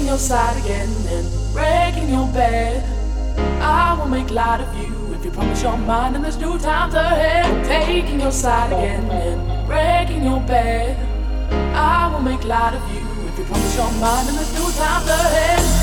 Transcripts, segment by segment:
taking your side again and breaking your bed. I will make light of you if you promise your mind and there's new times ahead. Taking your side again and breaking your bed. I will make light of you if you promise your mind and there's new times ahead.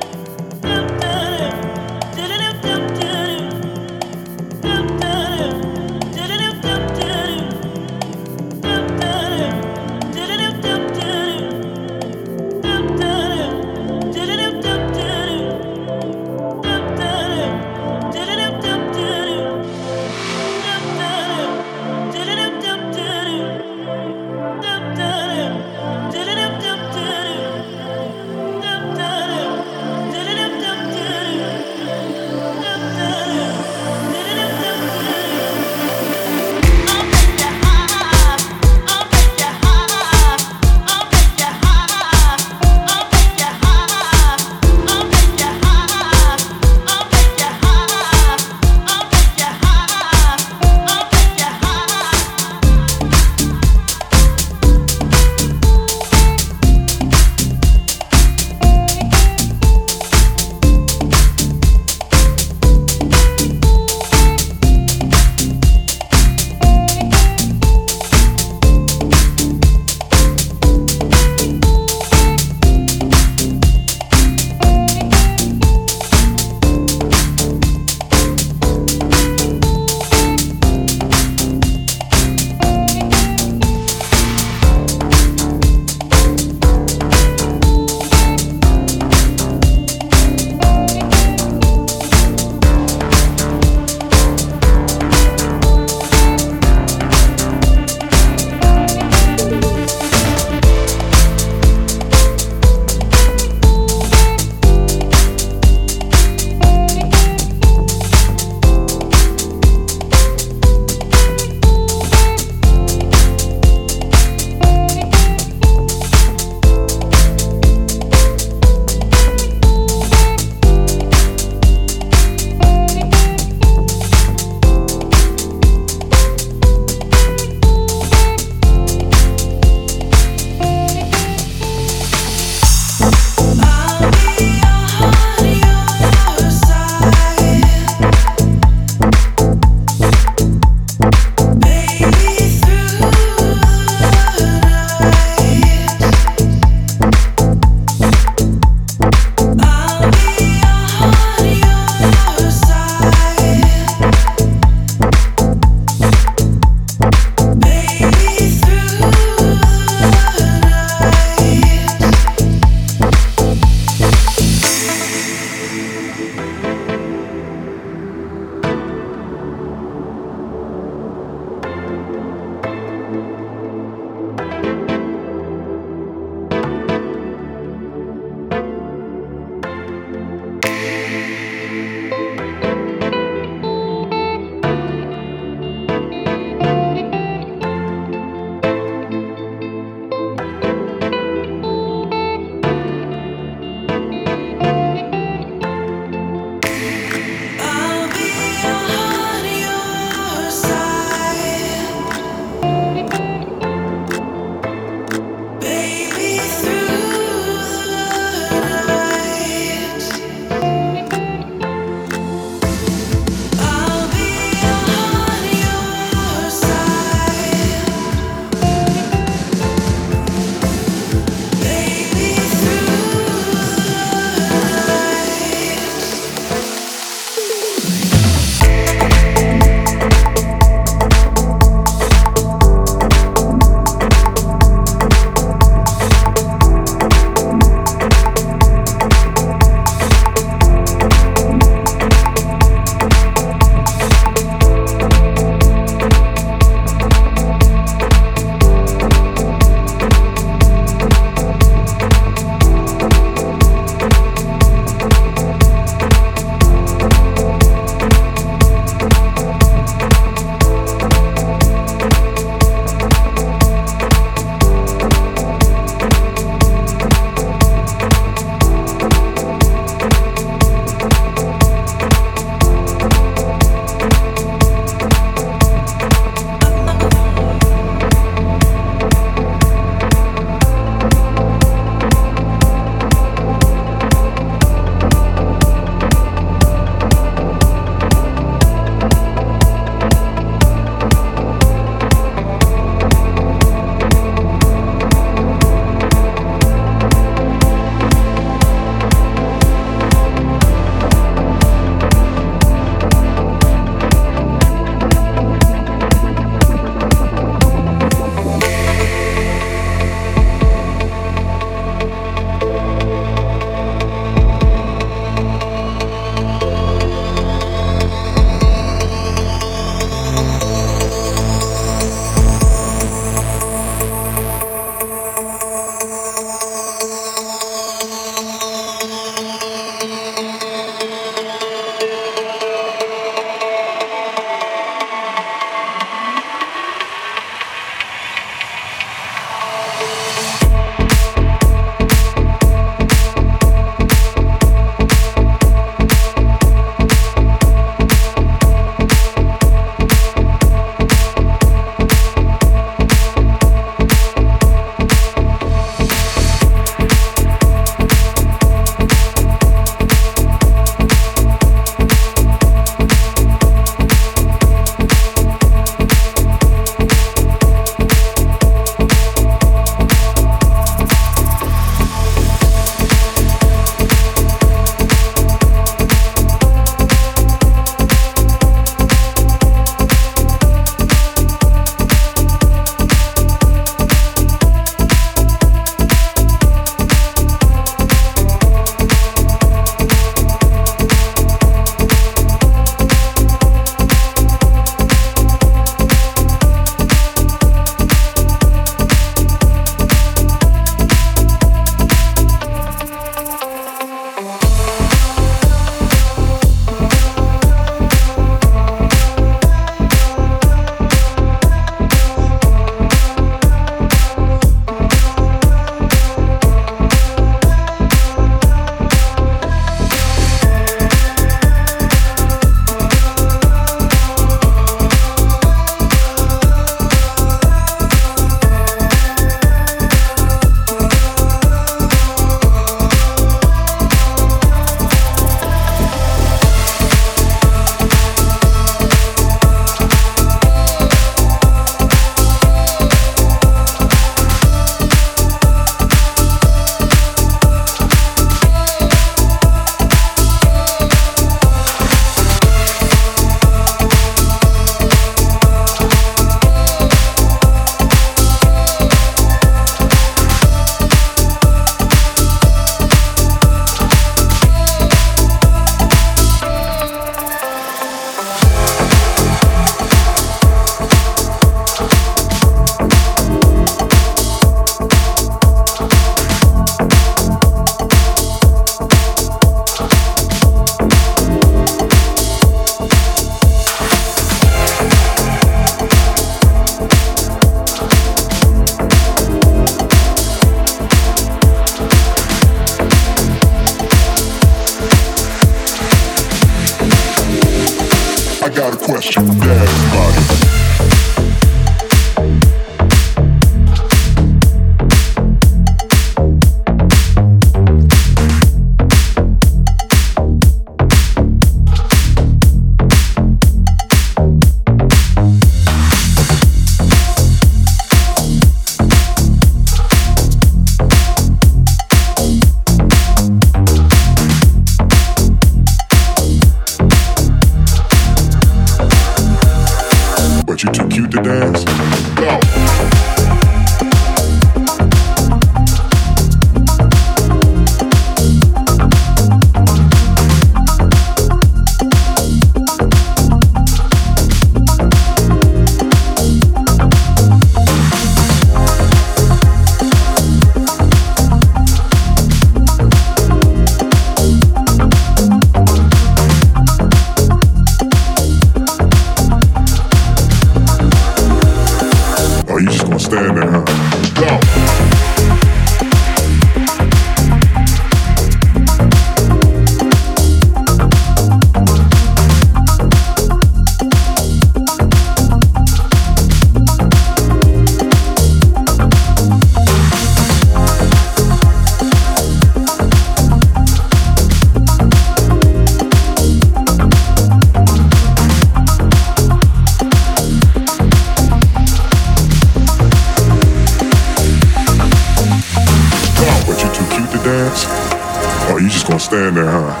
stand there, huh?